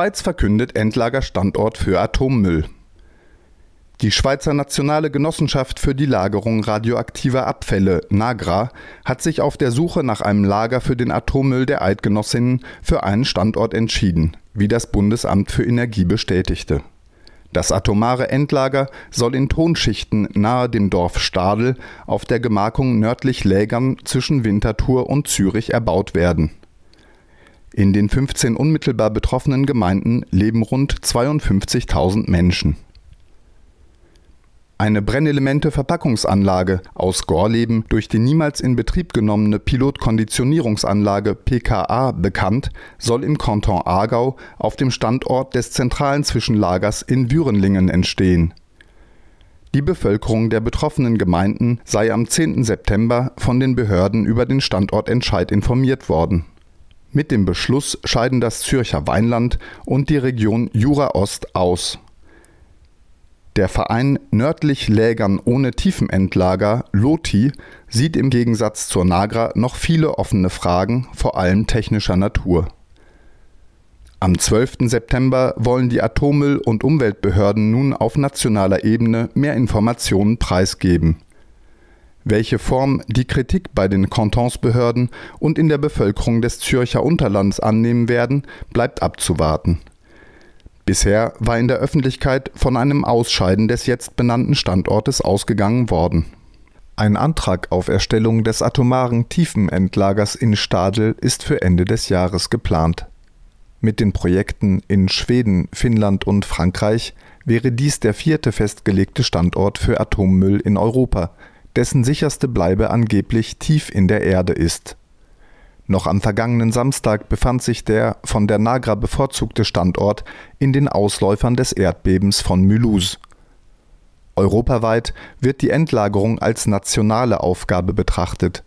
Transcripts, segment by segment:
Schweiz verkündet Endlagerstandort für Atommüll. Die Schweizer Nationale Genossenschaft für die Lagerung radioaktiver Abfälle, NAGRA, hat sich auf der Suche nach einem Lager für den Atommüll der Eidgenossinnen für einen Standort entschieden, wie das Bundesamt für Energie bestätigte. Das atomare Endlager soll in Tonschichten nahe dem Dorf Stadel auf der Gemarkung nördlich Lägern zwischen Winterthur und Zürich erbaut werden. In den 15 unmittelbar betroffenen Gemeinden leben rund 52.000 Menschen eine Brennelemente-Verpackungsanlage aus Gorleben, durch die niemals in Betrieb genommene Pilotkonditionierungsanlage PKA bekannt, soll im Kanton Aargau auf dem Standort des zentralen Zwischenlagers in Würenlingen entstehen. Die Bevölkerung der betroffenen Gemeinden sei am 10. September von den Behörden über den Standortentscheid informiert worden. Mit dem Beschluss scheiden das Zürcher Weinland und die Region Jura Ost aus der Verein Nördlich Lägern ohne Tiefenendlager (LOTI) sieht im Gegensatz zur Nagra noch viele offene Fragen, vor allem technischer Natur. Am 12. September wollen die Atommüll und Umweltbehörden nun auf nationaler Ebene mehr Informationen preisgeben. Welche Form die Kritik bei den Kantonsbehörden und in der Bevölkerung des Zürcher Unterlands annehmen werden, bleibt abzuwarten Bisher war in der Öffentlichkeit von einem Ausscheiden des jetzt benannten Standortes ausgegangen worden. Ein Antrag auf Erstellung des atomaren Tiefenendlagers in Stadel ist für Ende des Jahres geplant. Mit den Projekten in Schweden, Finnland und Frankreich wäre dies der vierte festgelegte Standort für Atommüll in Europa, dessen sicherste Bleibe angeblich tief in der Erde ist noch am vergangenen Samstag befand sich der von der Nagra bevorzugte Standort in den Ausläufern des Erdbebens von Mulhouse. Europaweit wird die Endlagerung als nationale Aufgabe betrachtet.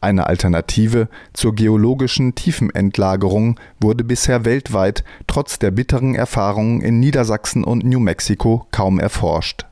Eine Alternative zur geologischen Tiefenendlagerung wurde bisher weltweit trotz der bitteren Erfahrungen in Niedersachsen und New Mexico kaum erforscht